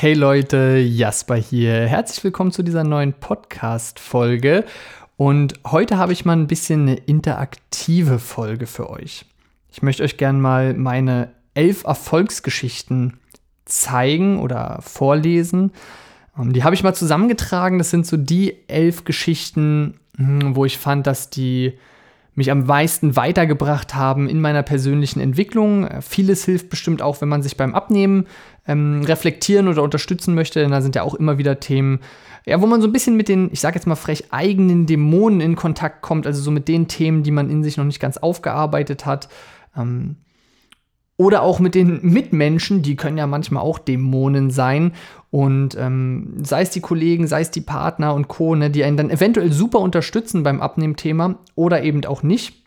Hey Leute, Jasper hier. Herzlich willkommen zu dieser neuen Podcast-Folge. Und heute habe ich mal ein bisschen eine interaktive Folge für euch. Ich möchte euch gerne mal meine elf Erfolgsgeschichten zeigen oder vorlesen. Ähm, die habe ich mal zusammengetragen. Das sind so die elf Geschichten, hm, wo ich fand, dass die mich am meisten weitergebracht haben in meiner persönlichen Entwicklung. Vieles hilft bestimmt auch, wenn man sich beim Abnehmen ähm, reflektieren oder unterstützen möchte, denn da sind ja auch immer wieder Themen, ja, wo man so ein bisschen mit den, ich sage jetzt mal frech, eigenen Dämonen in Kontakt kommt, also so mit den Themen, die man in sich noch nicht ganz aufgearbeitet hat. Ähm, oder auch mit den Mitmenschen, die können ja manchmal auch Dämonen sein. Und ähm, sei es die Kollegen, sei es die Partner und Co., ne, die einen dann eventuell super unterstützen beim Abnehmthema oder eben auch nicht.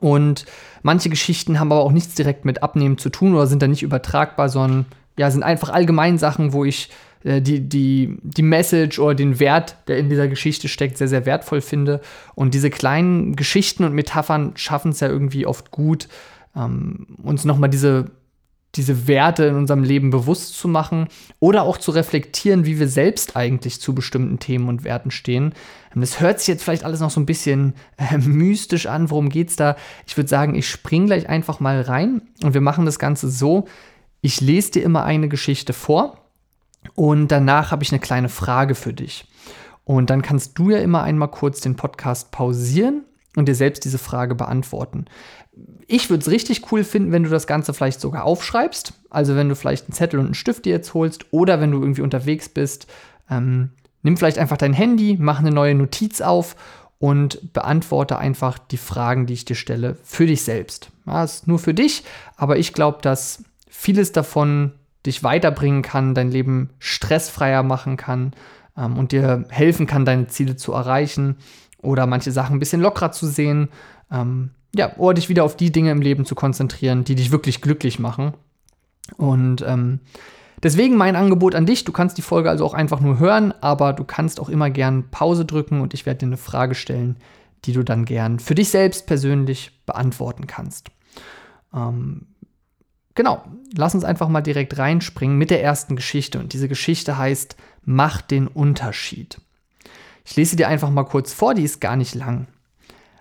Und manche Geschichten haben aber auch nichts direkt mit Abnehmen zu tun oder sind dann nicht übertragbar, sondern ja, sind einfach allgemein Sachen, wo ich äh, die, die, die Message oder den Wert, der in dieser Geschichte steckt, sehr, sehr wertvoll finde. Und diese kleinen Geschichten und Metaphern schaffen es ja irgendwie oft gut, ähm, uns nochmal diese, diese Werte in unserem Leben bewusst zu machen oder auch zu reflektieren, wie wir selbst eigentlich zu bestimmten Themen und Werten stehen. Ähm, das hört sich jetzt vielleicht alles noch so ein bisschen äh, mystisch an. Worum geht es da? Ich würde sagen, ich springe gleich einfach mal rein und wir machen das Ganze so. Ich lese dir immer eine Geschichte vor und danach habe ich eine kleine Frage für dich. Und dann kannst du ja immer einmal kurz den Podcast pausieren und dir selbst diese Frage beantworten. Ich würde es richtig cool finden, wenn du das Ganze vielleicht sogar aufschreibst. Also wenn du vielleicht einen Zettel und einen Stift dir jetzt holst oder wenn du irgendwie unterwegs bist, ähm, nimm vielleicht einfach dein Handy, mach eine neue Notiz auf und beantworte einfach die Fragen, die ich dir stelle, für dich selbst. Ja, ist nur für dich, aber ich glaube, dass vieles davon dich weiterbringen kann, dein Leben stressfreier machen kann ähm, und dir helfen kann, deine Ziele zu erreichen oder manche Sachen ein bisschen lockerer zu sehen. Ähm, ja, oder dich wieder auf die Dinge im Leben zu konzentrieren, die dich wirklich glücklich machen. Und ähm, deswegen mein Angebot an dich, du kannst die Folge also auch einfach nur hören, aber du kannst auch immer gern Pause drücken und ich werde dir eine Frage stellen, die du dann gern für dich selbst persönlich beantworten kannst. Ähm, genau, lass uns einfach mal direkt reinspringen mit der ersten Geschichte und diese Geschichte heißt Mach den Unterschied. Ich lese dir einfach mal kurz vor, die ist gar nicht lang.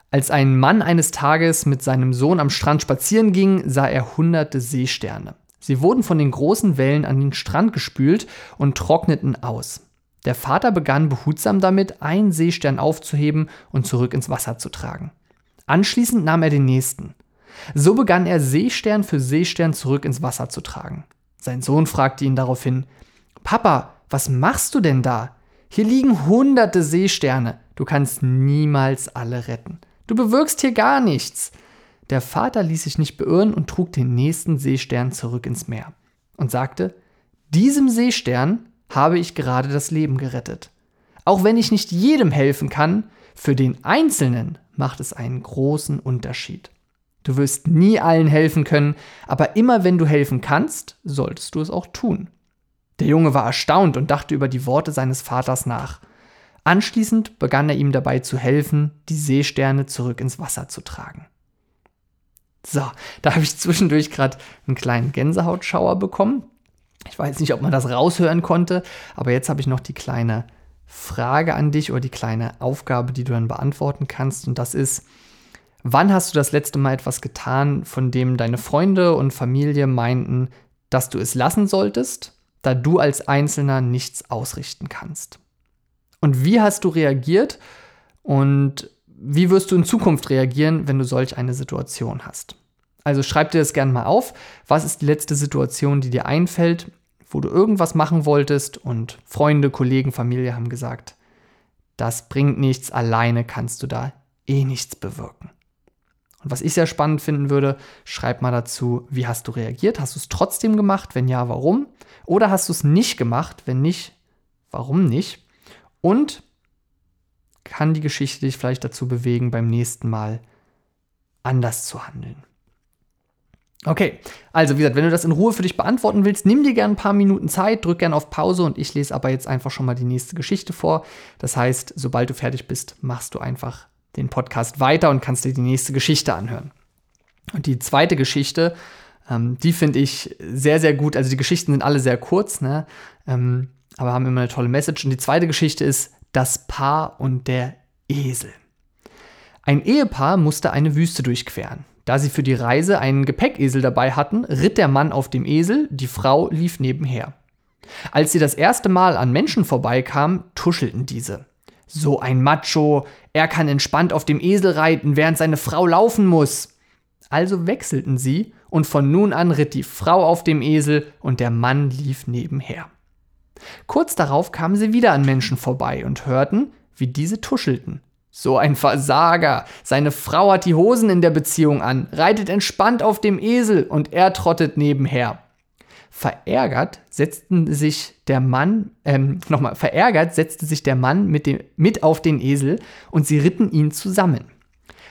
Als ein Mann eines Tages mit seinem Sohn am Strand spazieren ging, sah er hunderte Seesterne. Sie wurden von den großen Wellen an den Strand gespült und trockneten aus. Der Vater begann behutsam damit, einen Seestern aufzuheben und zurück ins Wasser zu tragen. Anschließend nahm er den nächsten. So begann er Seestern für Seestern zurück ins Wasser zu tragen. Sein Sohn fragte ihn daraufhin, Papa, was machst du denn da? Hier liegen hunderte Seesterne. Du kannst niemals alle retten. Du bewirkst hier gar nichts. Der Vater ließ sich nicht beirren und trug den nächsten Seestern zurück ins Meer und sagte, diesem Seestern habe ich gerade das Leben gerettet. Auch wenn ich nicht jedem helfen kann, für den Einzelnen macht es einen großen Unterschied. Du wirst nie allen helfen können, aber immer wenn du helfen kannst, solltest du es auch tun. Der Junge war erstaunt und dachte über die Worte seines Vaters nach. Anschließend begann er ihm dabei zu helfen, die Seesterne zurück ins Wasser zu tragen. So, da habe ich zwischendurch gerade einen kleinen Gänsehautschauer bekommen. Ich weiß nicht, ob man das raushören konnte, aber jetzt habe ich noch die kleine Frage an dich oder die kleine Aufgabe, die du dann beantworten kannst. Und das ist, wann hast du das letzte Mal etwas getan, von dem deine Freunde und Familie meinten, dass du es lassen solltest da du als Einzelner nichts ausrichten kannst. Und wie hast du reagiert und wie wirst du in Zukunft reagieren, wenn du solch eine Situation hast? Also schreib dir das gerne mal auf. Was ist die letzte Situation, die dir einfällt, wo du irgendwas machen wolltest und Freunde, Kollegen, Familie haben gesagt, das bringt nichts, alleine kannst du da eh nichts bewirken. Und was ich sehr spannend finden würde, schreib mal dazu, wie hast du reagiert? Hast du es trotzdem gemacht? Wenn ja, warum? Oder hast du es nicht gemacht? Wenn nicht, warum nicht? Und kann die Geschichte dich vielleicht dazu bewegen, beim nächsten Mal anders zu handeln? Okay, also wie gesagt, wenn du das in Ruhe für dich beantworten willst, nimm dir gerne ein paar Minuten Zeit, drück gerne auf Pause und ich lese aber jetzt einfach schon mal die nächste Geschichte vor. Das heißt, sobald du fertig bist, machst du einfach den Podcast weiter und kannst dir die nächste Geschichte anhören. Und die zweite Geschichte Ähm, die finde ich sehr, sehr gut. Also die Geschichten sind alle sehr kurz, ne? Ähm, aber haben immer eine tolle Message. Und die zweite Geschichte ist Das Paar und der Esel. Ein Ehepaar musste eine Wüste durchqueren. Da sie für die Reise einen Gepäckesel dabei hatten, ritt der Mann auf dem Esel, die Frau lief nebenher. Als sie das erste Mal an Menschen vorbeikamen, tuschelten diese. So ein Macho, er kann entspannt auf dem Esel reiten, während seine Frau laufen muss. Also wechselten sie, und von nun an ritt die Frau auf dem Esel und der Mann lief nebenher. Kurz darauf kamen sie wieder an Menschen vorbei und hörten, wie diese tuschelten. So ein Versager. Seine Frau hat die Hosen in der Beziehung an, reitet entspannt auf dem Esel und er trottet nebenher. Verärgert setzten sich der Mann, ähm, nochmal, verärgert setzte sich der Mann mit, dem, mit auf den Esel und sie ritten ihn zusammen.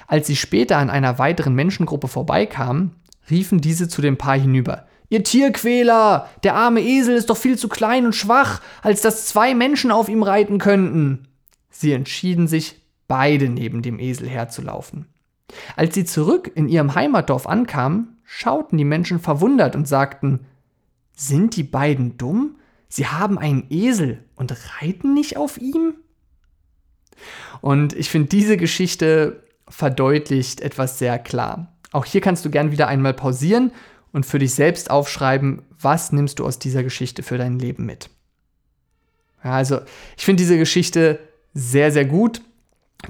Als sie später an einer weiteren Menschengruppe vorbeikamen, riefen diese zu dem Paar hinüber. Ihr Tierquäler! Der arme Esel ist doch viel zu klein und schwach, als dass zwei Menschen auf ihm reiten könnten. Sie entschieden sich, beide neben dem Esel herzulaufen. Als sie zurück in ihrem Heimatdorf ankamen, schauten die Menschen verwundert und sagten, sind die beiden dumm? Sie haben einen Esel und reiten nicht auf ihm? Und ich finde, diese Geschichte verdeutlicht etwas sehr klar. Auch hier kannst du gern wieder einmal pausieren und für dich selbst aufschreiben, was nimmst du aus dieser Geschichte für dein Leben mit. Ja, also, ich finde diese Geschichte sehr, sehr gut.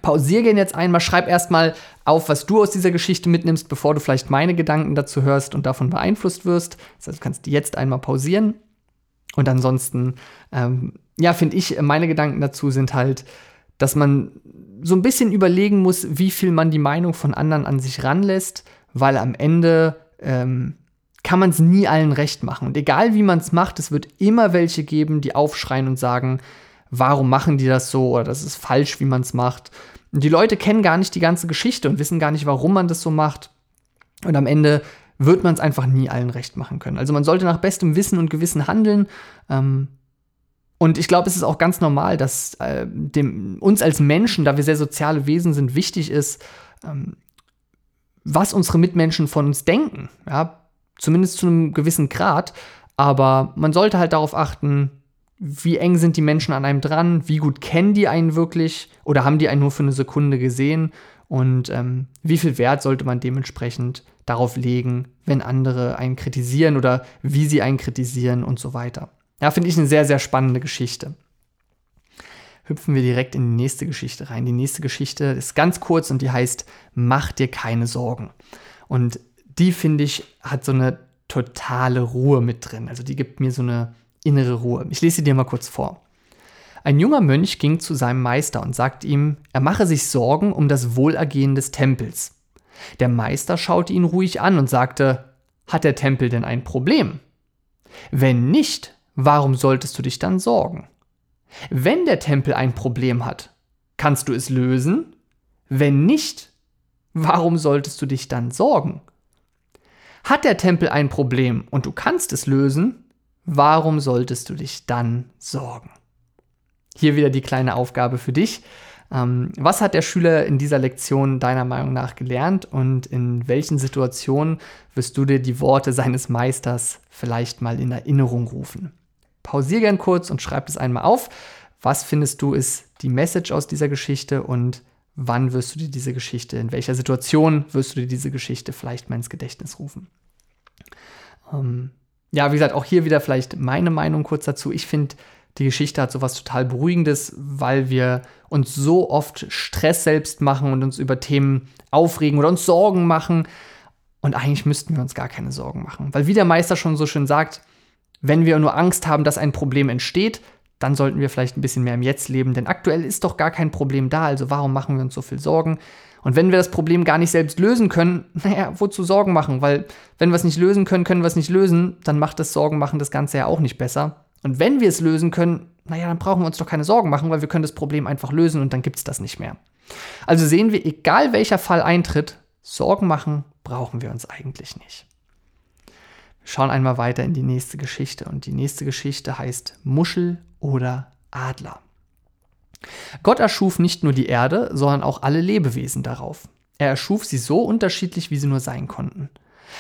Pausier gehen jetzt einmal, schreib erstmal auf, was du aus dieser Geschichte mitnimmst, bevor du vielleicht meine Gedanken dazu hörst und davon beeinflusst wirst. Das heißt, du kannst jetzt einmal pausieren. Und ansonsten, ähm, ja, finde ich, meine Gedanken dazu sind halt, dass man so ein bisschen überlegen muss, wie viel man die Meinung von anderen an sich ranlässt, weil am Ende ähm, kann man es nie allen recht machen. Und egal wie man es macht, es wird immer welche geben, die aufschreien und sagen, warum machen die das so oder das ist falsch, wie man es macht. Und die Leute kennen gar nicht die ganze Geschichte und wissen gar nicht, warum man das so macht. Und am Ende wird man es einfach nie allen recht machen können. Also man sollte nach bestem Wissen und Gewissen handeln. Ähm, und ich glaube, es ist auch ganz normal, dass äh, dem, uns als Menschen, da wir sehr soziale Wesen sind, wichtig ist, ähm, was unsere Mitmenschen von uns denken. Ja? Zumindest zu einem gewissen Grad. Aber man sollte halt darauf achten, wie eng sind die Menschen an einem dran, wie gut kennen die einen wirklich oder haben die einen nur für eine Sekunde gesehen und ähm, wie viel Wert sollte man dementsprechend darauf legen, wenn andere einen kritisieren oder wie sie einen kritisieren und so weiter. Ja, finde ich eine sehr, sehr spannende Geschichte. Hüpfen wir direkt in die nächste Geschichte rein. Die nächste Geschichte ist ganz kurz und die heißt Mach dir keine Sorgen. Und die, finde ich, hat so eine totale Ruhe mit drin. Also die gibt mir so eine innere Ruhe. Ich lese sie dir mal kurz vor. Ein junger Mönch ging zu seinem Meister und sagte ihm, er mache sich Sorgen um das Wohlergehen des Tempels. Der Meister schaute ihn ruhig an und sagte, hat der Tempel denn ein Problem? Wenn nicht, warum solltest du dich dann sorgen? Wenn der Tempel ein Problem hat, kannst du es lösen? Wenn nicht, warum solltest du dich dann sorgen? Hat der Tempel ein Problem und du kannst es lösen? Warum solltest du dich dann sorgen? Hier wieder die kleine Aufgabe für dich. Ähm, was hat der Schüler in dieser Lektion deiner Meinung nach gelernt und in welchen Situationen wirst du dir die Worte seines Meisters vielleicht mal in Erinnerung rufen? Pausier gern kurz und schreib es einmal auf. Was findest du ist die Message aus dieser Geschichte und wann wirst du dir diese Geschichte, in welcher Situation wirst du dir diese Geschichte vielleicht mal ins Gedächtnis rufen? Ähm, ja, wie gesagt, auch hier wieder vielleicht meine Meinung kurz dazu. Ich finde, die Geschichte hat sowas total Beruhigendes, weil wir uns so oft Stress selbst machen und uns über Themen aufregen oder uns Sorgen machen. Und eigentlich müssten wir uns gar keine Sorgen machen. Weil wie der Meister schon so schön sagt, wenn wir nur Angst haben, dass ein Problem entsteht, dann sollten wir vielleicht ein bisschen mehr im Jetzt leben. Denn aktuell ist doch gar kein Problem da. Also warum machen wir uns so viel Sorgen? Und wenn wir das Problem gar nicht selbst lösen können, naja, wozu Sorgen machen? Weil wenn wir es nicht lösen können, können wir es nicht lösen, dann macht das Sorgen machen das Ganze ja auch nicht besser. Und wenn wir es lösen können, naja, dann brauchen wir uns doch keine Sorgen machen, weil wir können das Problem einfach lösen und dann gibt es das nicht mehr. Also sehen wir, egal welcher Fall eintritt, Sorgen machen brauchen wir uns eigentlich nicht. Wir schauen einmal weiter in die nächste Geschichte und die nächste Geschichte heißt Muschel oder Adler. Gott erschuf nicht nur die Erde, sondern auch alle Lebewesen darauf. Er erschuf sie so unterschiedlich, wie sie nur sein konnten.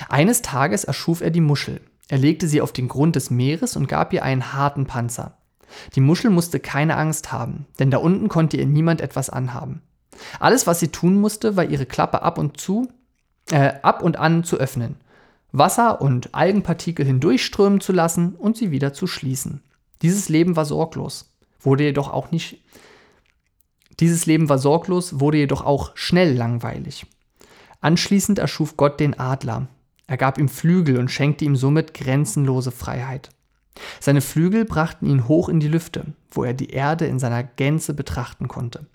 Eines Tages erschuf er die Muschel. Er legte sie auf den Grund des Meeres und gab ihr einen harten Panzer. Die Muschel musste keine Angst haben, denn da unten konnte ihr niemand etwas anhaben. Alles, was sie tun musste, war ihre Klappe ab und zu, äh, ab und an zu öffnen, Wasser und Algenpartikel hindurchströmen zu lassen und sie wieder zu schließen. Dieses Leben war sorglos, wurde jedoch auch nicht. Dieses Leben war sorglos, wurde jedoch auch schnell langweilig. Anschließend erschuf Gott den Adler. Er gab ihm Flügel und schenkte ihm somit grenzenlose Freiheit. Seine Flügel brachten ihn hoch in die Lüfte, wo er die Erde in seiner Gänze betrachten konnte.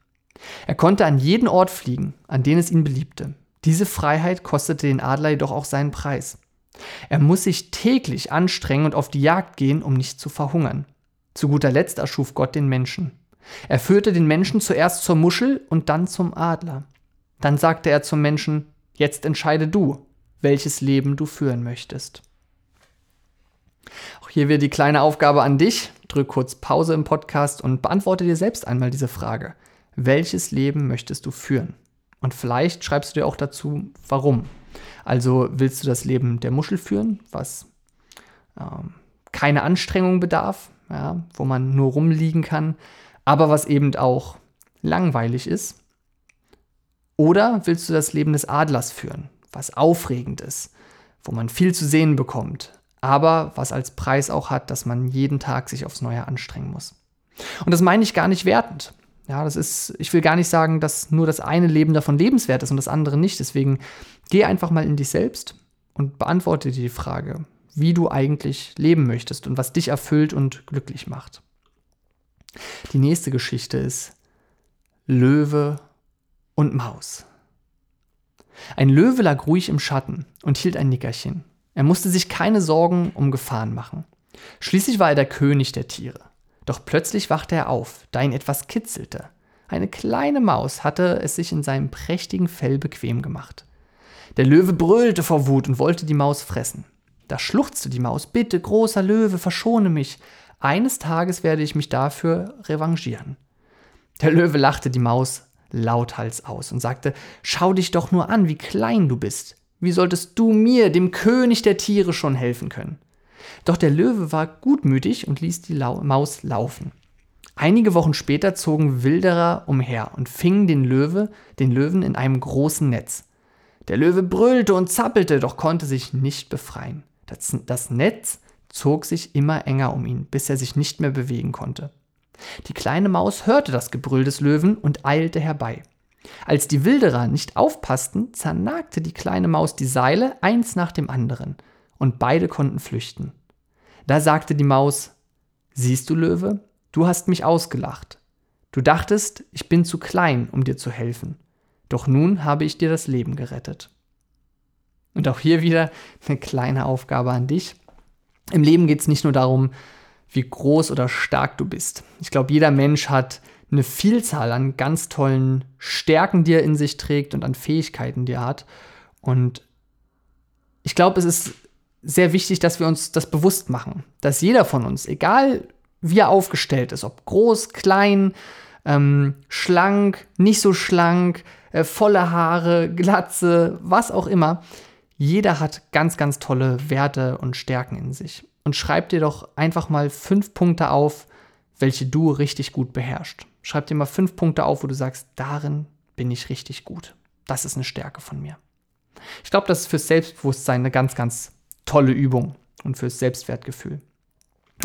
Er konnte an jeden Ort fliegen, an den es ihn beliebte. Diese Freiheit kostete den Adler jedoch auch seinen Preis. Er muss sich täglich anstrengen und auf die Jagd gehen, um nicht zu verhungern. Zu guter Letzt erschuf Gott den Menschen. Er führte den Menschen zuerst zur Muschel und dann zum Adler. Dann sagte er zum Menschen, jetzt entscheide du, welches Leben du führen möchtest. Auch hier wieder die kleine Aufgabe an dich. Drück kurz Pause im Podcast und beantworte dir selbst einmal diese Frage. Welches Leben möchtest du führen? Und vielleicht schreibst du dir auch dazu, warum. Also willst du das Leben der Muschel führen, was ähm, keine Anstrengung bedarf, ja, wo man nur rumliegen kann, aber was eben auch langweilig ist? Oder willst du das Leben des Adlers führen, was aufregend ist, wo man viel zu sehen bekommt, aber was als Preis auch hat, dass man jeden Tag sich aufs Neue anstrengen muss? Und das meine ich gar nicht wertend. Ja, das ist, ich will gar nicht sagen, dass nur das eine Leben davon lebenswert ist und das andere nicht. Deswegen geh einfach mal in dich selbst und beantworte dir die Frage, wie du eigentlich leben möchtest und was dich erfüllt und glücklich macht. Die nächste Geschichte ist Löwe und Maus. Ein Löwe lag ruhig im Schatten und hielt ein Nickerchen. Er musste sich keine Sorgen um Gefahren machen. Schließlich war er der König der Tiere. Doch plötzlich wachte er auf, da ihn etwas kitzelte. Eine kleine Maus hatte es sich in seinem prächtigen Fell bequem gemacht. Der Löwe brüllte vor Wut und wollte die Maus fressen. Da schluchzte die Maus, bitte, großer Löwe, verschone mich. Eines Tages werde ich mich dafür revanchieren. Der Löwe lachte die Maus lauthals aus und sagte, schau dich doch nur an, wie klein du bist. Wie solltest du mir, dem König der Tiere, schon helfen können? Doch der Löwe war gutmütig und ließ die Lau Maus laufen. Einige Wochen später zogen Wilderer umher und fingen den Löwe, den Löwen in einem großen Netz. Der Löwe brüllte und zappelte, doch konnte sich nicht befreien. Das, das Netz zog sich immer enger um ihn, bis er sich nicht mehr bewegen konnte. Die kleine Maus hörte das Gebrüll des Löwen und eilte herbei. Als die Wilderer nicht aufpassten, zernagte die kleine Maus die Seile eins nach dem anderen, und beide konnten flüchten. Da sagte die Maus, Siehst du, Löwe, du hast mich ausgelacht. Du dachtest, ich bin zu klein, um dir zu helfen. Doch nun habe ich dir das Leben gerettet. Und auch hier wieder eine kleine Aufgabe an dich. Im Leben geht es nicht nur darum, wie groß oder stark du bist. Ich glaube, jeder Mensch hat eine Vielzahl an ganz tollen Stärken, die er in sich trägt und an Fähigkeiten, die er hat. Und ich glaube, es ist sehr wichtig, dass wir uns das bewusst machen, dass jeder von uns, egal wie er aufgestellt ist, ob groß, klein, ähm, schlank, nicht so schlank, äh, volle Haare, Glatze, was auch immer, jeder hat ganz, ganz tolle Werte und Stärken in sich. Und schreib dir doch einfach mal fünf Punkte auf, welche du richtig gut beherrschst. Schreib dir mal fünf Punkte auf, wo du sagst, darin bin ich richtig gut. Das ist eine Stärke von mir. Ich glaube, das ist fürs Selbstbewusstsein eine ganz, ganz tolle Übung und fürs Selbstwertgefühl.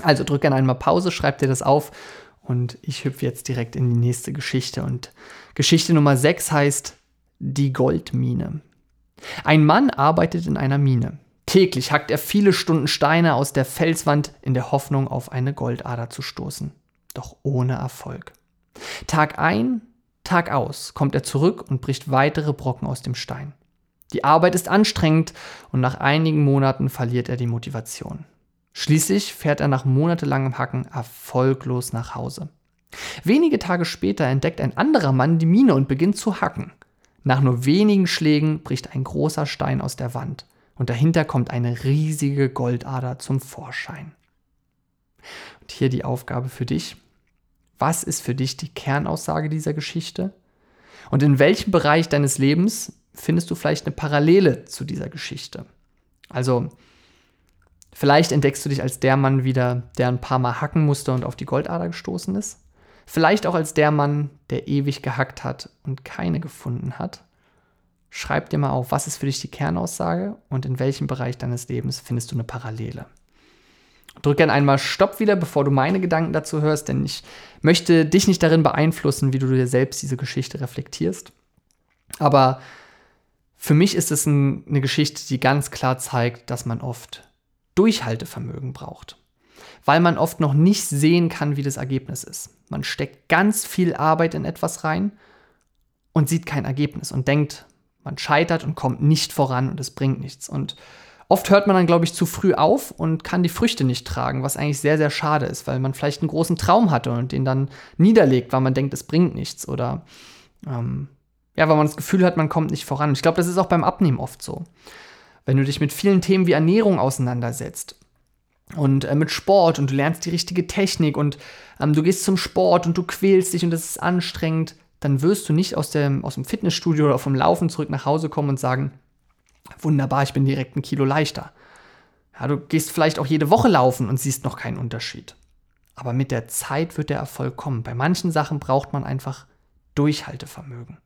Also drück gerne einmal Pause, schreib dir das auf und ich hüpfe jetzt direkt in die nächste Geschichte. Und Geschichte Nummer 6 heißt Die Goldmine. Ein Mann arbeitet in einer Mine. Täglich hackt er viele Stunden Steine aus der Felswand in der Hoffnung, auf eine Goldader zu stoßen. Doch ohne Erfolg. Tag ein, Tag aus kommt er zurück und bricht weitere Brocken aus dem Stein. Die Arbeit ist anstrengend und nach einigen Monaten verliert er die Motivation. Schließlich fährt er nach monatelangem Hacken erfolglos nach Hause. Wenige Tage später entdeckt ein anderer Mann die Mine und beginnt zu hacken. Nach nur wenigen Schlägen bricht ein großer Stein aus der Wand und dahinter kommt eine riesige Goldader zum Vorschein. Und hier die Aufgabe für dich. Was ist für dich die Kernaussage dieser Geschichte? Und in welchem Bereich deines Lebens findest du vielleicht eine Parallele zu dieser Geschichte. Also vielleicht entdeckst du dich als der Mann wieder, der ein paar Mal hacken musste und auf die Goldader gestoßen ist. Vielleicht auch als der Mann, der ewig gehackt hat und keine gefunden hat. Schreib dir mal auf, was ist für dich die Kernaussage und in welchem Bereich deines Lebens findest du eine Parallele. Drück gerne einmal Stopp wieder, bevor du meine Gedanken dazu hörst, denn ich möchte dich nicht darin beeinflussen, wie du dir selbst diese Geschichte reflektierst. Aber für mich ist es ein, eine Geschichte, die ganz klar zeigt, dass man oft Durchhaltevermögen braucht. Weil man oft noch nicht sehen kann, wie das Ergebnis ist. Man steckt ganz viel Arbeit in etwas rein und sieht kein Ergebnis und denkt, man scheitert und kommt nicht voran und es bringt nichts. Und oft hört man dann, glaube ich, zu früh auf und kann die Früchte nicht tragen, was eigentlich sehr, sehr schade ist, weil man vielleicht einen großen Traum hatte und den dann niederlegt, weil man denkt, es bringt nichts oder ähm, ja, weil man das Gefühl hat, man kommt nicht voran. Ich glaube, das ist auch beim Abnehmen oft so. Wenn du dich mit vielen Themen wie Ernährung auseinandersetzt und äh, mit Sport und du lernst die richtige Technik und ähm, du gehst zum Sport und du quälst dich und das ist anstrengend, dann wirst du nicht aus dem, aus dem Fitnessstudio oder vom Laufen zurück nach Hause kommen und sagen, wunderbar, ich bin direkt ein Kilo leichter. Ja, du gehst vielleicht auch jede Woche laufen und siehst noch keinen Unterschied. Aber mit der Zeit wird der Erfolg kommen. Bei manchen Sachen braucht man einfach Durchhaltevermögen.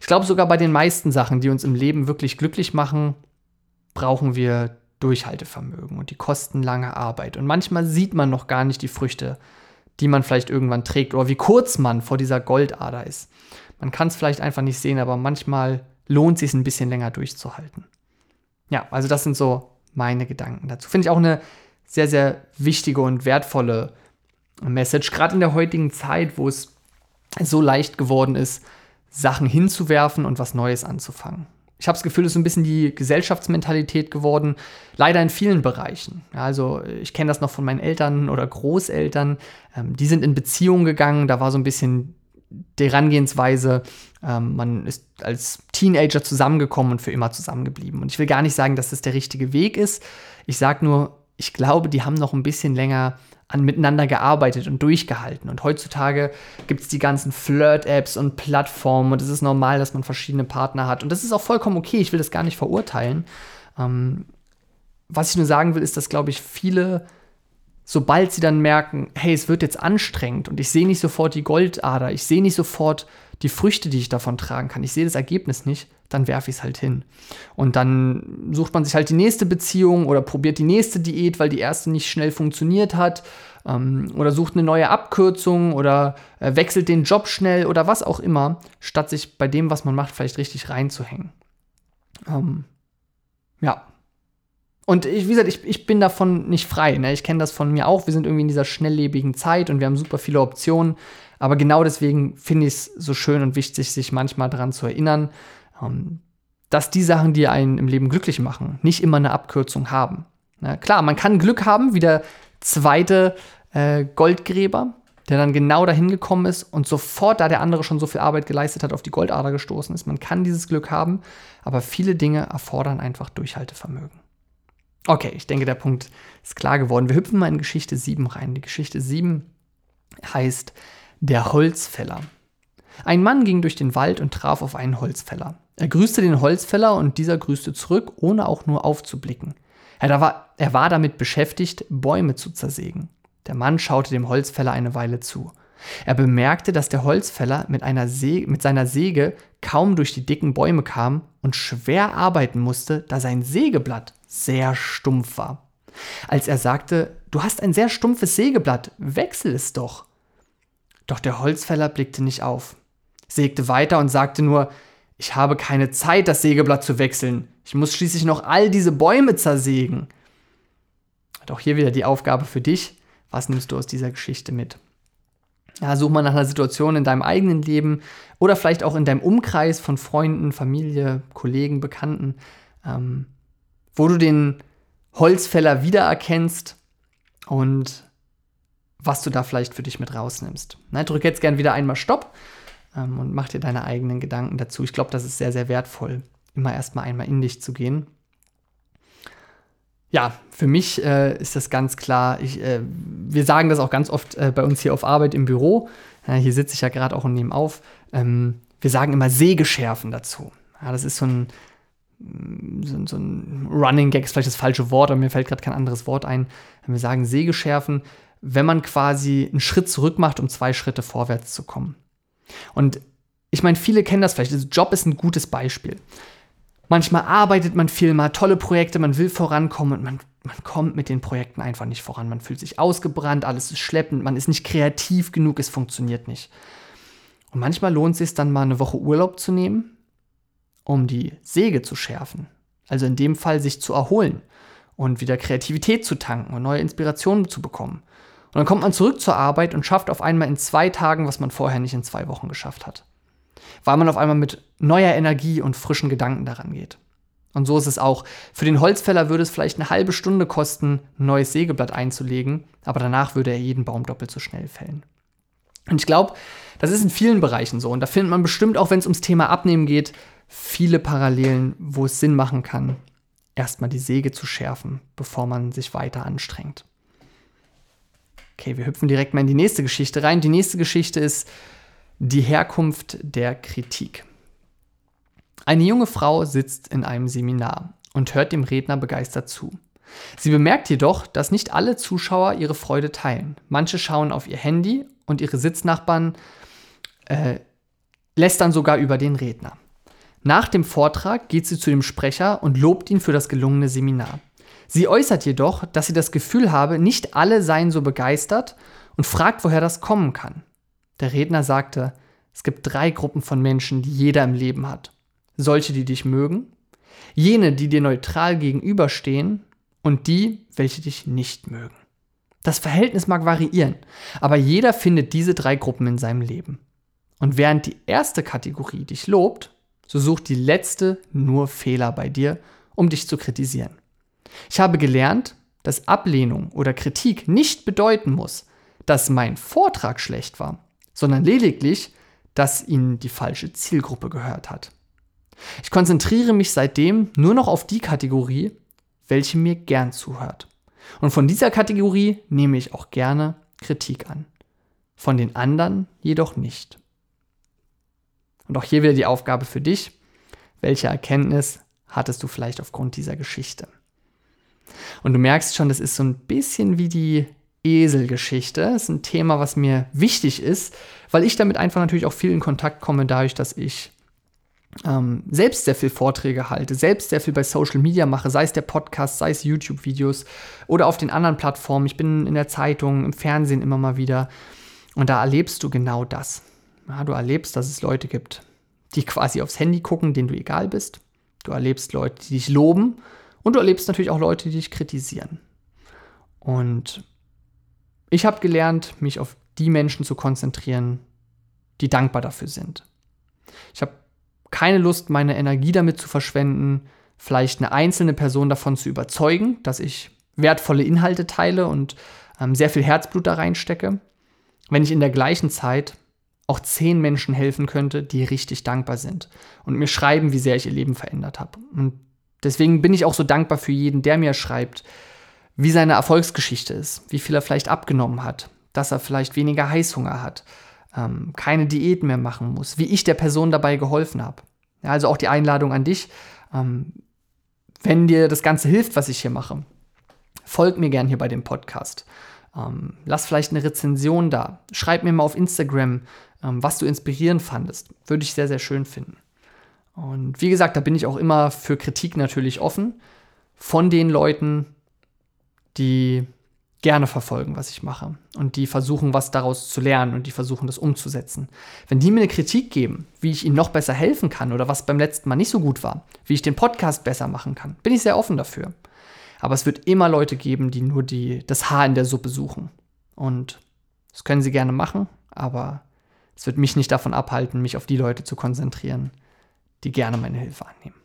Ich glaube sogar bei den meisten Sachen, die uns im Leben wirklich glücklich machen, brauchen wir Durchhaltevermögen und die kosten lange Arbeit. Und manchmal sieht man noch gar nicht die Früchte, die man vielleicht irgendwann trägt oder wie kurz man vor dieser Goldader ist. Man kann es vielleicht einfach nicht sehen, aber manchmal lohnt es sich ein bisschen länger durchzuhalten. Ja, also das sind so meine Gedanken dazu. Finde ich auch eine sehr, sehr wichtige und wertvolle Message, gerade in der heutigen Zeit, wo es so leicht geworden ist, Sachen hinzuwerfen und was Neues anzufangen. Ich habe das Gefühl, es ist ein bisschen die Gesellschaftsmentalität geworden, leider in vielen Bereichen. also ich kenne das noch von meinen Eltern oder Großeltern, ähm, die sind in Beziehungen gegangen, da war so ein bisschen die Herangehensweise, ähm, man ist als Teenager zusammengekommen und für immer zusammengeblieben. Und ich will gar nicht sagen, dass das der richtige Weg ist. Ich sage nur, ich glaube, die haben noch ein bisschen länger an miteinander gearbeitet und durchgehalten. Und heutzutage gibt es die ganzen Flirt-Apps und Plattformen und es ist normal, dass man verschiedene Partner hat. Und das ist auch vollkommen okay, ich will das gar nicht verurteilen. Ähm, was ich nur sagen will, ist, dass, glaube ich, viele, sobald sie dann merken, hey, es wird jetzt anstrengend und ich sehe nicht sofort die Goldader, ich sehe nicht sofort die Früchte, die ich davon tragen kann, ich sehe das Ergebnis nicht, dann werfe ich es halt hin. Und dann sucht man sich halt die nächste Beziehung oder probiert die nächste Diät, weil die erste nicht schnell funktioniert hat. Ähm, oder sucht eine neue Abkürzung oder äh, wechselt den Job schnell oder was auch immer, statt sich bei dem, was man macht, vielleicht richtig reinzuhängen. Ähm, ja. Und ich, wie gesagt, ich, ich bin davon nicht frei. Ne? Ich kenne das von mir auch. Wir sind irgendwie in dieser schnelllebigen Zeit und wir haben super viele Optionen. Aber genau deswegen finde ich es so schön und wichtig, sich manchmal daran zu erinnern, dass die Sachen, die einen im Leben glücklich machen, nicht immer eine Abkürzung haben. Na, klar, man kann Glück haben, wie der zweite äh, Goldgräber, der dann genau dahin gekommen ist und sofort, da der andere schon so viel Arbeit geleistet hat, auf die Goldader gestoßen ist. Man kann dieses Glück haben, aber viele Dinge erfordern einfach Durchhaltevermögen. Okay, ich denke, der Punkt ist klar geworden. Wir hüpfen mal in Geschichte 7 rein. Die Geschichte 7 heißt Der Holzfäller. Ein Mann ging durch den Wald und traf auf einen Holzfäller. Er grüßte den Holzfäller und dieser grüßte zurück, ohne auch nur aufzublicken. Er war, er war damit beschäftigt, Bäume zu zersägen. Der Mann schaute dem Holzfäller eine Weile zu. Er bemerkte, dass der Holzfäller mit, mit seiner Säge kaum durch die dicken Bäume kam und schwer arbeiten musste, da sein Sägeblatt sehr stumpf war. Als er sagte, du hast ein sehr stumpfes Sägeblatt, wechsel es doch. Doch der Holzfäller blickte nicht auf sägte weiter und sagte nur, ich habe keine Zeit, das Sägeblatt zu wechseln. Ich muss schließlich noch all diese Bäume zersägen. Doch hier wieder die Aufgabe für dich. Was nimmst du aus dieser Geschichte mit? Ja, such mal nach einer Situation in deinem eigenen Leben oder vielleicht auch in deinem Umkreis von Freunden, Familie, Kollegen, Bekannten, ähm, wo du den Holzfäller wiedererkennst und was du da vielleicht für dich mit rausnimmst. Na, drück jetzt gern wieder einmal Stopp ähm, und mach dir deine eigenen Gedanken dazu. Ich glaube, das ist sehr, sehr wertvoll, immer erstmal einmal in dich zu gehen. Ja, für mich äh, ist das ganz klar. Ich, äh, wir sagen das auch ganz oft äh, bei uns hier auf Arbeit im Büro. hier sitze ich ja gerade auch und nehme auf. Ähm, wir sagen immer Sägeschärfen dazu. Ja, das ist so ein mm, so, so ein Running Gag ist vielleicht das falsche Wort, aber mir fällt gerade kein anderes Wort ein. Wir sagen Säge schärfen, wenn man quasi einen Schritt zurück macht, um zwei Schritte vorwärts zu kommen. Und ich meine, viele kennen das vielleicht. Also Job ist ein gutes Beispiel. Manchmal arbeitet man viel, mal tolle Projekte, man will vorankommen und man, man kommt mit den Projekten einfach nicht voran. Man fühlt sich ausgebrannt, alles ist schleppend, man ist nicht kreativ genug, es funktioniert nicht. Und manchmal lohnt es sich dann mal eine Woche Urlaub zu nehmen, um die Säge zu schärfen. Also in dem Fall sich zu erholen und wieder Kreativität zu tanken und neue Inspirationen zu bekommen. Und dann kommt man zurück zur Arbeit und schafft auf einmal in zwei Tagen, was man vorher nicht in zwei Wochen geschafft hat. Weil man auf einmal mit neuer Energie und frischen Gedanken daran geht. Und so ist es auch. Für den Holzfäller würde es vielleicht eine halbe Stunde kosten, ein neues Sägeblatt einzulegen, aber danach würde er jeden Baum doppelt so schnell fällen. Und ich glaube, das ist in vielen Bereichen so. Und da findet man bestimmt, auch wenn es ums Thema Abnehmen geht, viele Parallelen, wo es Sinn machen kann, erstmal die Säge zu schärfen, bevor man sich weiter anstrengt. Okay, wir hüpfen direkt mal in die nächste Geschichte rein. Die nächste Geschichte ist die Herkunft der Kritik. Eine junge Frau sitzt in einem Seminar und hört dem Redner begeistert zu. Sie bemerkt jedoch, dass nicht alle Zuschauer ihre Freude teilen. Manche schauen auf ihr Handy und ihre Sitznachbarn äh, lästern sogar über den Redner. Nach dem Vortrag geht sie zu dem Sprecher und lobt ihn für das gelungene Seminar. Sie äußert jedoch, dass sie das Gefühl habe, nicht alle seien so begeistert und fragt, woher das kommen kann. Der Redner sagte, es gibt drei Gruppen von Menschen, die jeder im Leben hat. Solche, die dich mögen, jene, die dir neutral gegenüberstehen und die, welche dich nicht mögen. Das Verhältnis mag variieren, aber jeder findet diese drei Gruppen in seinem Leben. Und während die erste Kategorie dich lobt, so sucht die letzte nur Fehler bei dir, um dich zu kritisieren. Ich habe gelernt, dass Ablehnung oder Kritik nicht bedeuten muss, dass mein Vortrag schlecht war, sondern lediglich, dass ihnen die falsche Zielgruppe gehört hat. Ich konzentriere mich seitdem nur noch auf die Kategorie, welche mir gern zuhört. Und von dieser Kategorie nehme ich auch gerne Kritik an. Von den anderen jedoch nicht. Und auch hier wieder die Aufgabe für dich. Welche Erkenntnis hattest du vielleicht aufgrund dieser Geschichte? Und du merkst schon, das ist so ein bisschen wie die Eselgeschichte. Das ist ein Thema, was mir wichtig ist, weil ich damit einfach natürlich auch viel in Kontakt komme, dadurch, dass ich ähm, selbst sehr viel Vorträge halte, selbst sehr viel bei Social Media mache, sei es der Podcast, sei es YouTube-Videos oder auf den anderen Plattformen. Ich bin in der Zeitung, im Fernsehen immer mal wieder. Und da erlebst du genau das. Ja, du erlebst, dass es Leute gibt, die quasi aufs Handy gucken, denen du egal bist. Du erlebst Leute, die dich loben und du erlebst natürlich auch Leute, die dich kritisieren. Und ich habe gelernt, mich auf die Menschen zu konzentrieren, die dankbar dafür sind. Ich habe keine Lust, meine Energie damit zu verschwenden, vielleicht eine einzelne Person davon zu überzeugen, dass ich wertvolle Inhalte teile und ähm, sehr viel Herzblut da reinstecke, wenn ich in der gleichen Zeit auch zehn Menschen helfen könnte, die richtig dankbar sind und mir schreiben, wie sehr ich ihr Leben verändert habe. Und Deswegen bin ich auch so dankbar für jeden, der mir schreibt, wie seine Erfolgsgeschichte ist, wie viel er vielleicht abgenommen hat, dass er vielleicht weniger Heißhunger hat, ähm, keine Diät mehr machen muss, wie ich der Person dabei geholfen habe. Ja, also auch die Einladung an dich, ähm, wenn dir das Ganze hilft, was ich hier mache, folg mir gern hier bei dem Podcast. Ähm, lass vielleicht eine Rezension da. Schreib mir mal auf Instagram, ähm, was du inspirierend fandest. Würde ich sehr, sehr schön finden. Und wie gesagt, da bin ich auch immer für Kritik natürlich offen von den Leuten, die gerne verfolgen, was ich mache und die versuchen, was daraus zu lernen und die versuchen, das umzusetzen. Wenn die mir eine Kritik geben, wie ich ihnen noch besser helfen kann oder was beim letzten Mal nicht so gut war, wie ich den Podcast besser machen kann, bin ich sehr offen dafür. Aber es wird immer Leute geben, die nur die, das Haar in der Suppe suchen. Und das können sie gerne machen, aber es wird mich nicht davon abhalten, mich auf die Leute zu konzentrieren, die gerne meine Hilfe annehmen.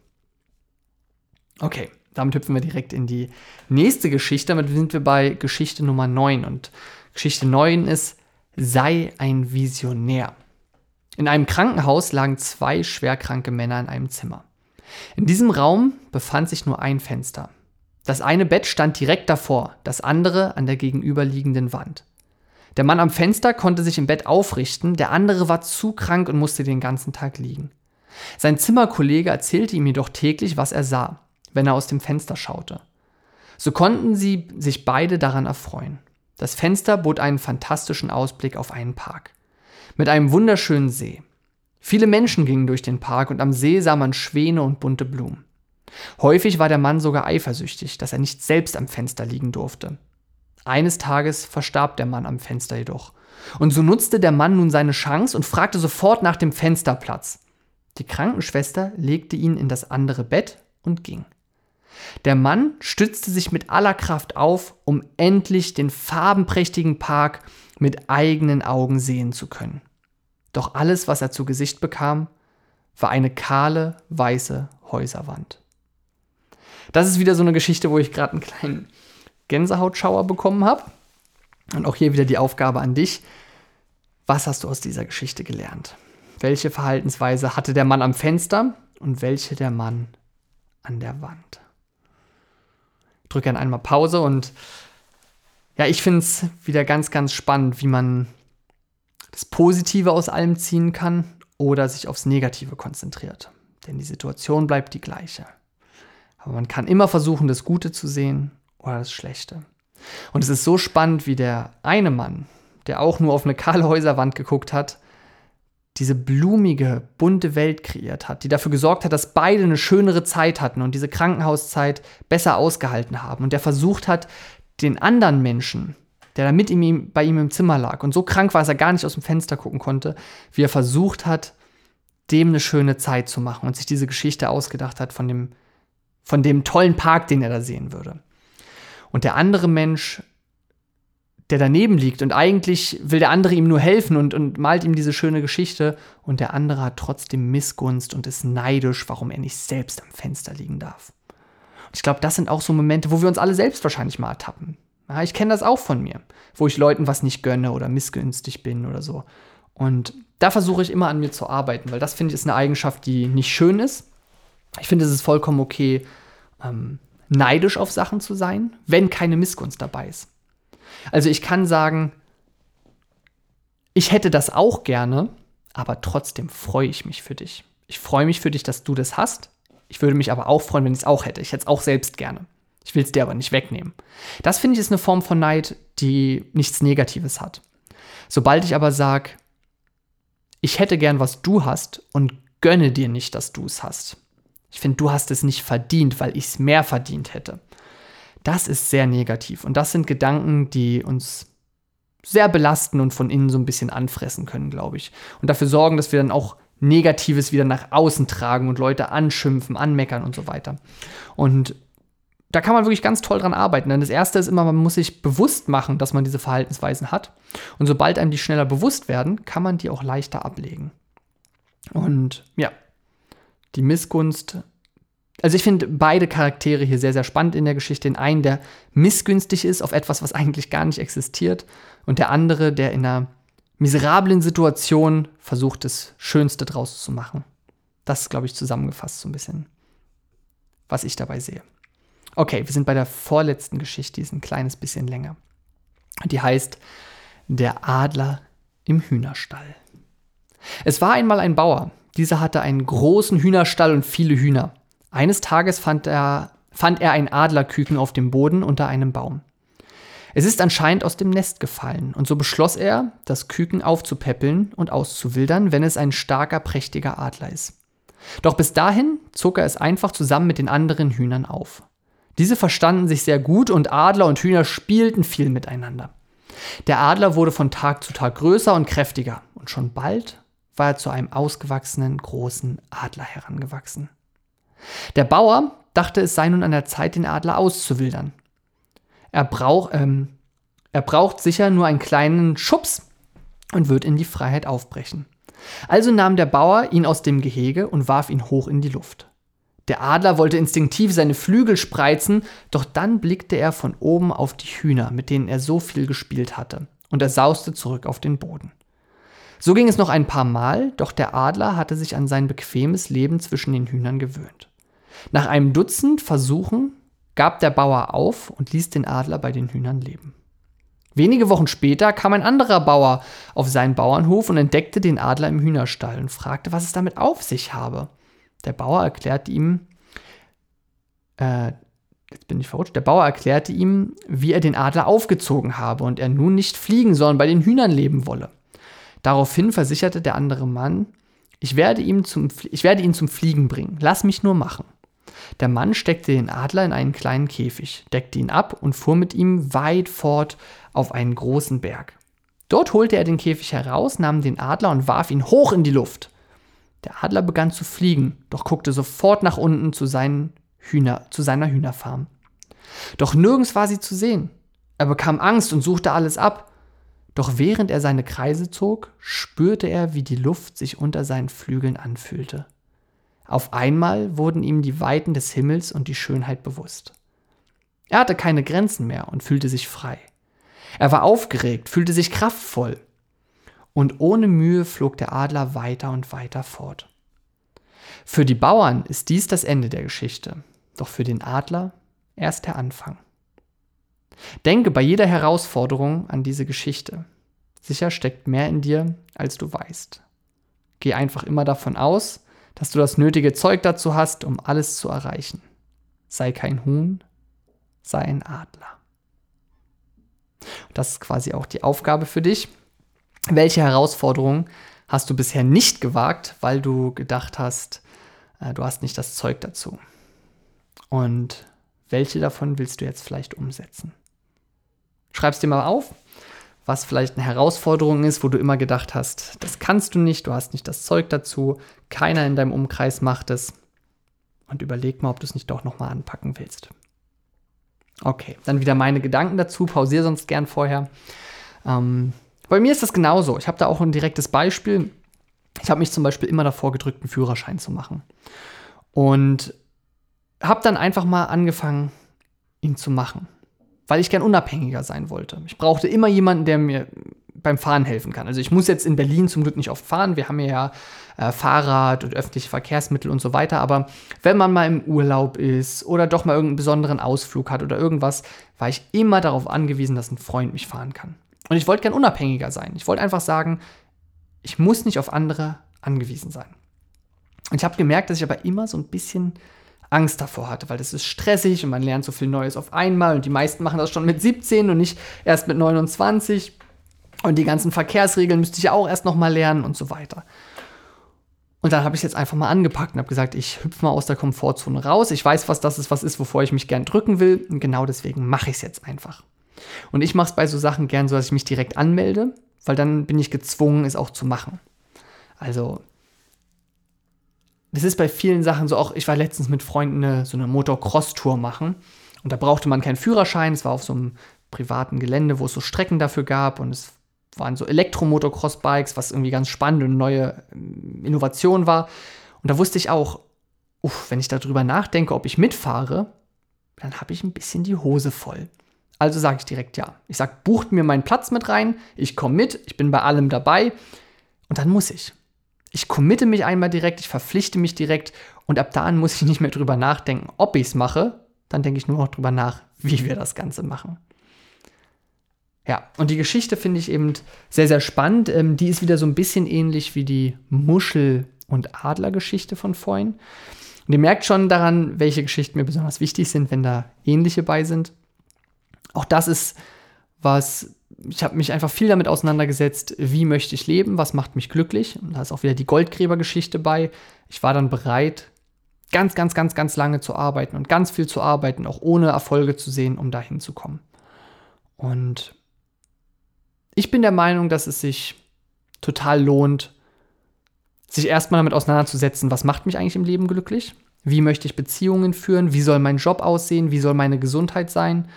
Okay, damit hüpfen wir direkt in die nächste Geschichte. Damit sind wir bei Geschichte Nummer 9. Und Geschichte 9 ist, sei ein Visionär. In einem Krankenhaus lagen zwei schwerkranke Männer in einem Zimmer. In diesem Raum befand sich nur ein Fenster. Das eine Bett stand direkt davor, das andere an der gegenüberliegenden Wand. Der Mann am Fenster konnte sich im Bett aufrichten, der andere war zu krank und musste den ganzen Tag liegen. Sein Zimmerkollege erzählte ihm jedoch täglich, was er sah, wenn er aus dem Fenster schaute. So konnten sie sich beide daran erfreuen. Das Fenster bot einen fantastischen Ausblick auf einen Park. Mit einem wunderschönen See. Viele Menschen gingen durch den Park und am See sah man Schwäne und bunte Blumen. Häufig war der Mann sogar eifersüchtig, dass er nicht selbst am Fenster liegen durfte. Eines Tages verstarb der Mann am Fenster jedoch. Und so nutzte der Mann nun seine Chance und fragte sofort nach dem Fensterplatz. Die Krankenschwester legte ihn in das andere Bett und ging. Der Mann stützte sich mit aller Kraft auf, um endlich den farbenprächtigen Park mit eigenen Augen sehen zu können. Doch alles, was er zu Gesicht bekam, war eine kahle, weiße Häuserwand. Das ist wieder so eine Geschichte, wo ich gerade einen kleinen Gänsehautschauer bekommen habe. Und auch hier wieder die Aufgabe an dich. Was hast du aus dieser Geschichte gelernt? Welche Verhaltensweise hatte der Mann am Fenster und welche der Mann an der Wand? Drücke dann einmal Pause und ja, ich finde es wieder ganz, ganz spannend, wie man das Positive aus allem ziehen kann oder sich aufs Negative konzentriert. Denn die Situation bleibt die gleiche. Aber man kann immer versuchen, das Gute zu sehen oder das Schlechte. Und es ist so spannend, wie der eine Mann, der auch nur auf eine kahle Häuserwand geguckt hat, diese blumige, bunte Welt kreiert hat, die dafür gesorgt hat, dass beide eine schönere Zeit hatten und diese Krankenhauszeit besser ausgehalten haben. Und der versucht hat, den anderen Menschen, der da mit ihm, bei ihm im Zimmer lag und so krank war, dass er gar nicht aus dem Fenster gucken konnte, wie er versucht hat, dem eine schöne Zeit zu machen und sich diese Geschichte ausgedacht hat von dem, von dem tollen Park, den er da sehen würde. Und der andere Mensch der daneben liegt und eigentlich will der andere ihm nur helfen und, und malt ihm diese schöne Geschichte und der andere hat trotzdem Missgunst und ist neidisch, warum er nicht selbst am Fenster liegen darf. Und ich glaube, das sind auch so Momente, wo wir uns alle selbst wahrscheinlich mal ertappen. Ja, ich kenne das auch von mir, wo ich Leuten was nicht gönne oder missgünstig bin oder so. Und da versuche ich immer an mir zu arbeiten, weil das finde ich ist eine Eigenschaft, die nicht schön ist. Ich finde, es ist vollkommen okay, ähm, neidisch auf Sachen zu sein, wenn keine Missgunst dabei ist. Also ich kann sagen, ich hätte das auch gerne, aber trotzdem freue ich mich für dich. Ich freue mich für dich, dass du das hast. Ich würde mich aber auch freuen, wenn ich es auch hätte. Ich hätte es auch selbst gerne. Ich will es dir aber nicht wegnehmen. Das finde ich ist eine Form von Neid, die nichts Negatives hat. Sobald ich aber sage, ich hätte gern, was du hast und gönne dir nicht, dass du es hast. Ich finde, du hast es nicht verdient, weil ich es mehr verdient hätte. Das ist sehr negativ. Und das sind Gedanken, die uns sehr belasten und von innen so ein bisschen anfressen können, glaube ich. Und dafür sorgen, dass wir dann auch Negatives wieder nach außen tragen und Leute anschimpfen, anmeckern und so weiter. Und da kann man wirklich ganz toll dran arbeiten. Denn das Erste ist immer, man muss sich bewusst machen, dass man diese Verhaltensweisen hat. Und sobald einem die schneller bewusst werden, kann man die auch leichter ablegen. Und ja, die Missgunst also ich finde beide Charaktere hier sehr, sehr spannend in der Geschichte. Den einen, der missgünstig ist auf etwas, was eigentlich gar nicht existiert. Und der andere, der in einer miserablen Situation versucht, das Schönste draus zu machen. Das ist, glaube ich, zusammengefasst so ein bisschen, was ich dabei sehe. Okay, wir sind bei der vorletzten Geschichte, die ist ein kleines bisschen länger. Die heißt Der Adler im Hühnerstall. Es war einmal ein Bauer. Dieser hatte einen großen Hühnerstall und viele Hühner. Eines Tages fand er, fand er ein Adlerküken auf dem Boden unter einem Baum. Es ist anscheinend aus dem Nest gefallen, und so beschloss er, das Küken aufzupäppeln und auszuwildern, wenn es ein starker, prächtiger Adler ist. Doch bis dahin zog er es einfach zusammen mit den anderen Hühnern auf. Diese verstanden sich sehr gut und Adler und Hühner spielten viel miteinander. Der Adler wurde von Tag zu Tag größer und kräftiger, und schon bald war er zu einem ausgewachsenen großen Adler herangewachsen. Der Bauer dachte, es sei nun an der Zeit, den Adler auszuwildern. Er, brauch, ähm, er braucht sicher nur einen kleinen Schubs und wird in die Freiheit aufbrechen. Also nahm der Bauer ihn aus dem Gehege und warf ihn hoch in die Luft. Der Adler wollte instinktiv seine Flügel spreizen, doch dann blickte er von oben auf die Hühner, mit denen er so viel gespielt hatte, und er sauste zurück auf den Boden. So ging es noch ein paar Mal, doch der Adler hatte sich an sein bequemes Leben zwischen den Hühnern gewöhnt. Nach einem Dutzend Versuchen gab der Bauer auf und ließ den Adler bei den Hühnern leben. Wenige Wochen später kam ein anderer Bauer auf seinen Bauernhof und entdeckte den Adler im Hühnerstall und fragte, was es damit auf sich habe. Der Bauer erklärte ihm, äh, jetzt bin ich verrutscht, der Bauer erklärte ihm, wie er den Adler aufgezogen habe und er nun nicht fliegen, sondern bei den Hühnern leben wolle. Daraufhin versicherte der andere Mann, ich werde, ihm zum, ich werde ihn zum Fliegen bringen, lass mich nur machen. Der Mann steckte den Adler in einen kleinen Käfig, deckte ihn ab und fuhr mit ihm weit fort auf einen großen Berg. Dort holte er den Käfig heraus, nahm den Adler und warf ihn hoch in die Luft. Der Adler begann zu fliegen, doch guckte sofort nach unten zu, Hühner, zu seiner Hühnerfarm. Doch nirgends war sie zu sehen. Er bekam Angst und suchte alles ab. Doch während er seine Kreise zog, spürte er, wie die Luft sich unter seinen Flügeln anfühlte. Auf einmal wurden ihm die Weiten des Himmels und die Schönheit bewusst. Er hatte keine Grenzen mehr und fühlte sich frei. Er war aufgeregt, fühlte sich kraftvoll. Und ohne Mühe flog der Adler weiter und weiter fort. Für die Bauern ist dies das Ende der Geschichte, doch für den Adler erst der Anfang. Denke bei jeder Herausforderung an diese Geschichte. Sicher steckt mehr in dir, als du weißt. Geh einfach immer davon aus, dass du das nötige Zeug dazu hast, um alles zu erreichen. Sei kein Huhn, sei ein Adler. Das ist quasi auch die Aufgabe für dich. Welche Herausforderungen hast du bisher nicht gewagt, weil du gedacht hast, äh, du hast nicht das Zeug dazu? Und welche davon willst du jetzt vielleicht umsetzen? Schreib es dir mal auf, was vielleicht eine Herausforderung ist, wo du immer gedacht hast, das kannst du nicht, du hast nicht das Zeug dazu, keiner in deinem Umkreis macht es. Und überleg mal, ob du es nicht doch nochmal anpacken willst. Okay, dann wieder meine Gedanken dazu. Pausiere sonst gern vorher. Ähm, bei mir ist das genauso. Ich habe da auch ein direktes Beispiel. Ich habe mich zum Beispiel immer davor gedrückt, einen Führerschein zu machen. Und habe dann einfach mal angefangen, ihn zu machen. Weil ich gern unabhängiger sein wollte. Ich brauchte immer jemanden, der mir beim Fahren helfen kann. Also ich muss jetzt in Berlin zum Glück nicht oft fahren. Wir haben ja äh, Fahrrad und öffentliche Verkehrsmittel und so weiter. Aber wenn man mal im Urlaub ist oder doch mal irgendeinen besonderen Ausflug hat oder irgendwas, war ich immer darauf angewiesen, dass ein Freund mich fahren kann. Und ich wollte gern unabhängiger sein. Ich wollte einfach sagen, ich muss nicht auf andere angewiesen sein. Und ich habe gemerkt, dass ich aber immer so ein bisschen Angst davor hatte, weil das ist stressig und man lernt so viel Neues auf einmal und die meisten machen das schon mit 17 und nicht erst mit 29. Und die ganzen Verkehrsregeln müsste ich auch erst noch mal lernen und so weiter. Und dann habe ich jetzt einfach mal angepackt und habe gesagt, ich hüpfe mal aus der Komfortzone raus. Ich weiß, was das ist, was ist, wovor ich mich gern drücken will. Und genau deswegen mache ich es jetzt einfach. Und ich mache es bei so Sachen gern so, dass ich mich direkt anmelde, weil dann bin ich gezwungen, es auch zu machen. Also, das ist bei vielen Sachen so auch, ich war letztens mit Freunden eine, so eine Motocross-Tour machen. Und da brauchte man keinen Führerschein. Es war auf so einem privaten Gelände, wo es so Strecken dafür gab. Und es waren so Elektromotocross-Bikes, was irgendwie ganz spannend und neue ähm, Innovation war. Und da wusste ich auch, uff, wenn ich darüber nachdenke, ob ich mitfahre, dann habe ich ein bisschen die Hose voll. Also sage ich direkt ja. Ich sage, bucht mir meinen Platz mit rein, ich komme mit, ich bin bei allem dabei und dann muss ich. Ich committe mich einmal direkt, ich verpflichte mich direkt und ab da an muss ich nicht mehr drüber nachdenken, ob ich es mache. Dann denke ich nur noch drüber nach, wie wir das Ganze machen. Ja, und die Geschichte finde ich eben sehr, sehr spannend. Ähm, die ist wieder so ein bisschen ähnlich wie die Muschel- und Adlergeschichte von vorhin. Und ihr merkt schon daran, welche Geschichten mir besonders wichtig sind, wenn da ähnliche bei sind. Auch das ist was, ich habe mich einfach viel damit auseinandergesetzt, wie möchte ich leben, was macht mich glücklich. Und da ist auch wieder die Goldgräbergeschichte bei. Ich war dann bereit, ganz, ganz, ganz, ganz lange zu arbeiten und ganz viel zu arbeiten, auch ohne Erfolge zu sehen, um dahin zu kommen. Und ich bin der Meinung, dass es sich total lohnt, sich erstmal damit auseinanderzusetzen, was macht mich eigentlich im Leben glücklich? Wie möchte ich Beziehungen führen? Wie soll mein Job aussehen? Wie soll meine Gesundheit sein?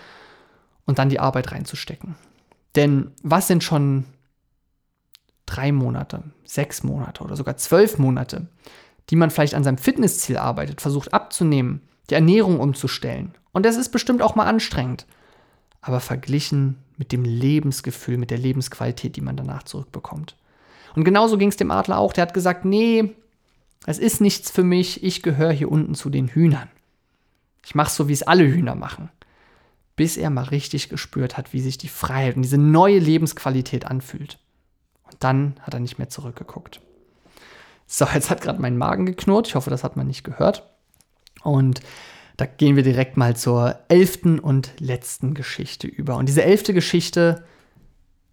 Und dann die Arbeit reinzustecken. Denn was sind schon drei Monate, sechs Monate oder sogar zwölf Monate, die man vielleicht an seinem Fitnessziel arbeitet, versucht abzunehmen, die Ernährung umzustellen? Und das ist bestimmt auch mal anstrengend. Aber verglichen mit dem Lebensgefühl, mit der Lebensqualität, die man danach zurückbekommt. Und genauso ging es dem Adler auch. Der hat gesagt, nee, es ist nichts für mich, ich gehöre hier unten zu den Hühnern. Ich mache so, wie es alle Hühner machen. Bis er mal richtig gespürt hat, wie sich die Freiheit und diese neue Lebensqualität anfühlt. Und dann hat er nicht mehr zurückgeguckt. So, jetzt hat gerade mein Magen geknurrt. Ich hoffe, das hat man nicht gehört. Und da gehen wir direkt mal zur elften und letzten Geschichte über. Und diese elfte Geschichte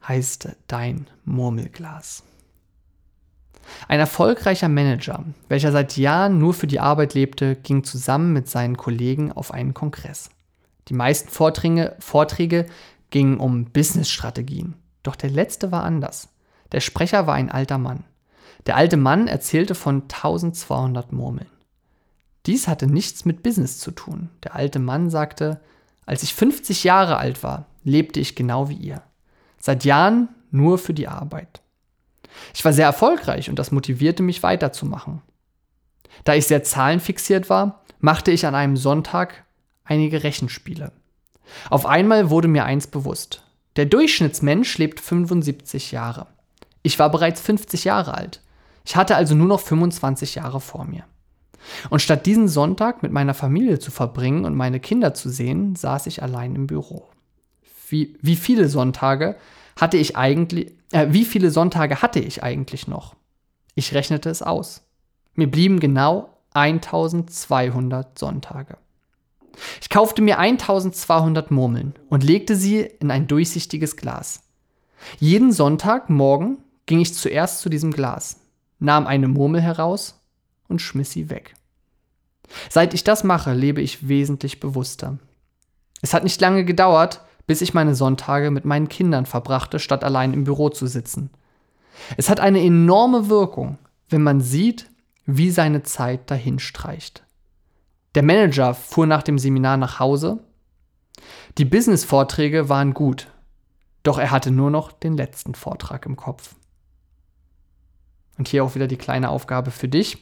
heißt Dein Murmelglas. Ein erfolgreicher Manager, welcher seit Jahren nur für die Arbeit lebte, ging zusammen mit seinen Kollegen auf einen Kongress. Die meisten Vorträge, Vorträge gingen um Businessstrategien. Doch der letzte war anders. Der Sprecher war ein alter Mann. Der alte Mann erzählte von 1200 Murmeln. Dies hatte nichts mit Business zu tun. Der alte Mann sagte, als ich 50 Jahre alt war, lebte ich genau wie ihr. Seit Jahren nur für die Arbeit. Ich war sehr erfolgreich und das motivierte mich weiterzumachen. Da ich sehr zahlenfixiert war, machte ich an einem Sonntag einige Rechenspiele. Auf einmal wurde mir eins bewusst. Der Durchschnittsmensch lebt 75 Jahre. Ich war bereits 50 Jahre alt. Ich hatte also nur noch 25 Jahre vor mir. Und statt diesen Sonntag mit meiner Familie zu verbringen und meine Kinder zu sehen, saß ich allein im Büro. Wie, wie viele Sonntage hatte ich eigentlich, äh, wie viele Sonntage hatte ich eigentlich noch? Ich rechnete es aus. Mir blieben genau 1200 Sonntage. Ich kaufte mir 1200 Murmeln und legte sie in ein durchsichtiges Glas. Jeden Sonntag morgen ging ich zuerst zu diesem Glas, nahm eine Murmel heraus und schmiss sie weg. Seit ich das mache, lebe ich wesentlich bewusster. Es hat nicht lange gedauert, bis ich meine Sonntage mit meinen Kindern verbrachte, statt allein im Büro zu sitzen. Es hat eine enorme Wirkung, wenn man sieht, wie seine Zeit dahinstreicht. Der Manager fuhr nach dem Seminar nach Hause. Die Business-Vorträge waren gut, doch er hatte nur noch den letzten Vortrag im Kopf. Und hier auch wieder die kleine Aufgabe für dich.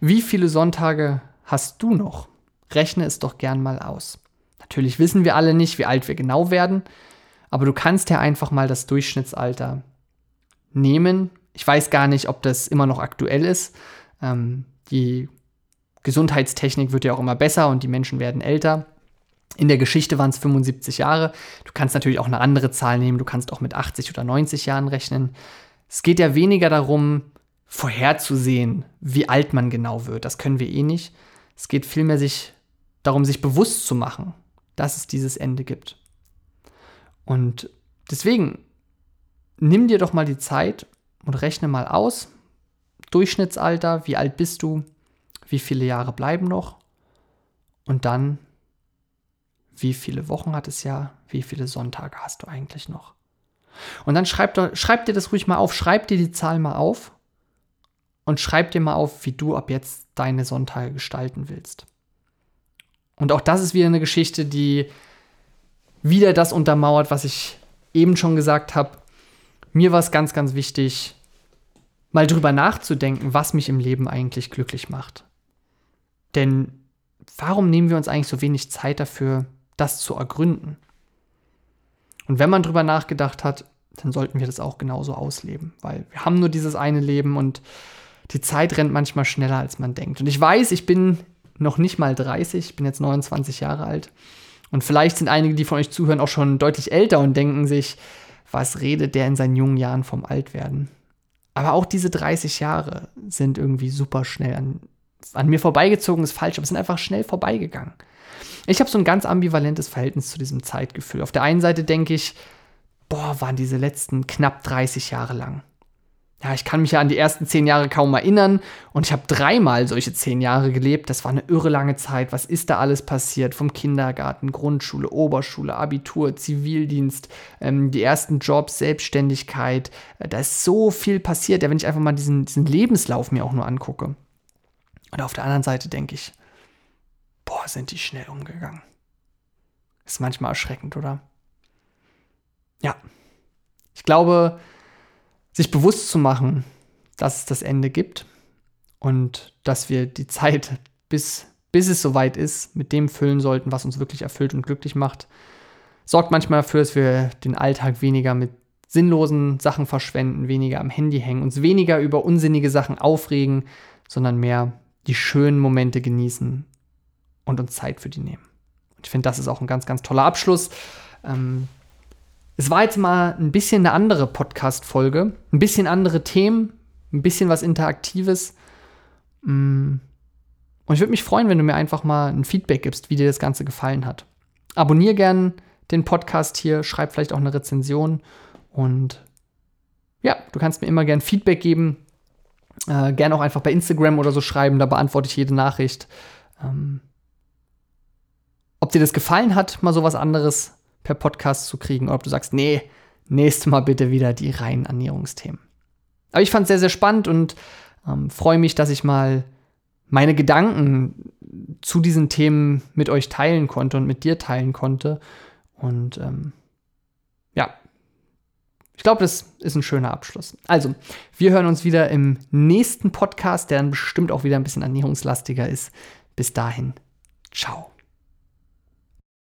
Wie viele Sonntage hast du noch? Rechne es doch gern mal aus. Natürlich wissen wir alle nicht, wie alt wir genau werden, aber du kannst ja einfach mal das Durchschnittsalter nehmen. Ich weiß gar nicht, ob das immer noch aktuell ist. Ähm, die Gesundheitstechnik wird ja auch immer besser und die Menschen werden älter. In der Geschichte waren es 75 Jahre. Du kannst natürlich auch eine andere Zahl nehmen. Du kannst auch mit 80 oder 90 Jahren rechnen. Es geht ja weniger darum, vorherzusehen, wie alt man genau wird. Das können wir eh nicht. Es geht vielmehr sich darum, sich bewusst zu machen, dass es dieses Ende gibt. Und deswegen nimm dir doch mal die Zeit und rechne mal aus. Durchschnittsalter, wie alt bist du? Wie viele Jahre bleiben noch? Und dann, wie viele Wochen hat es ja? Wie viele Sonntage hast du eigentlich noch? Und dann schreib, schreib dir das ruhig mal auf, schreib dir die Zahl mal auf und schreib dir mal auf, wie du ab jetzt deine Sonntage gestalten willst. Und auch das ist wieder eine Geschichte, die wieder das untermauert, was ich eben schon gesagt habe. Mir war es ganz, ganz wichtig, mal drüber nachzudenken, was mich im Leben eigentlich glücklich macht. Denn warum nehmen wir uns eigentlich so wenig Zeit dafür, das zu ergründen? Und wenn man drüber nachgedacht hat, dann sollten wir das auch genauso ausleben, weil wir haben nur dieses eine Leben und die Zeit rennt manchmal schneller, als man denkt. Und ich weiß, ich bin noch nicht mal 30, ich bin jetzt 29 Jahre alt. Und vielleicht sind einige, die von euch zuhören, auch schon deutlich älter und denken sich, was redet der in seinen jungen Jahren vom Altwerden? Aber auch diese 30 Jahre sind irgendwie super schnell an, an mir vorbeigezogen, ist falsch, aber sind einfach schnell vorbeigegangen. Ich habe so ein ganz ambivalentes Verhältnis zu diesem Zeitgefühl. Auf der einen Seite denke ich, boah, waren diese letzten knapp 30 Jahre lang ja, ich kann mich ja an die ersten zehn Jahre kaum erinnern und ich habe dreimal solche zehn Jahre gelebt. Das war eine irre lange Zeit. Was ist da alles passiert? Vom Kindergarten, Grundschule, Oberschule, Abitur, Zivildienst, ähm, die ersten Jobs, Selbstständigkeit. Äh, da ist so viel passiert, ja, wenn ich einfach mal diesen, diesen Lebenslauf mir auch nur angucke. Und auf der anderen Seite denke ich, boah, sind die schnell umgegangen. Ist manchmal erschreckend, oder? Ja. Ich glaube, sich bewusst zu machen, dass es das Ende gibt und dass wir die Zeit, bis, bis es soweit ist, mit dem füllen sollten, was uns wirklich erfüllt und glücklich macht, sorgt manchmal dafür, dass wir den Alltag weniger mit sinnlosen Sachen verschwenden, weniger am Handy hängen, uns weniger über unsinnige Sachen aufregen, sondern mehr die schönen Momente genießen und uns Zeit für die nehmen. Und ich finde, das ist auch ein ganz, ganz toller Abschluss. Ähm, es war jetzt mal ein bisschen eine andere Podcast-Folge, ein bisschen andere Themen, ein bisschen was Interaktives. Mm. Und ich würde mich freuen, wenn du mir einfach mal ein Feedback gibst, wie dir das Ganze gefallen hat. Abonnier gern den Podcast hier, schreib vielleicht auch eine Rezension und ja, du kannst mir immer gern Feedback geben. Äh, gern auch einfach bei Instagram oder so schreiben, da beantworte ich jede Nachricht. Ähm, ob dir das gefallen hat, mal sowas anderes per Podcast zu kriegen, oder ob du sagst, nee, nächstes Mal bitte wieder die reinen Ernährungsthemen. Aber ich fand es sehr, sehr spannend und ähm, freue mich, dass ich mal meine Gedanken zu diesen Themen mit euch teilen konnte und mit dir teilen konnte. Und ähm, ja, ich glaube, das ist ein schöner Abschluss. Also, wir hören uns wieder im nächsten Podcast, der dann bestimmt auch wieder ein bisschen ernährungslastiger ist. Bis dahin, ciao.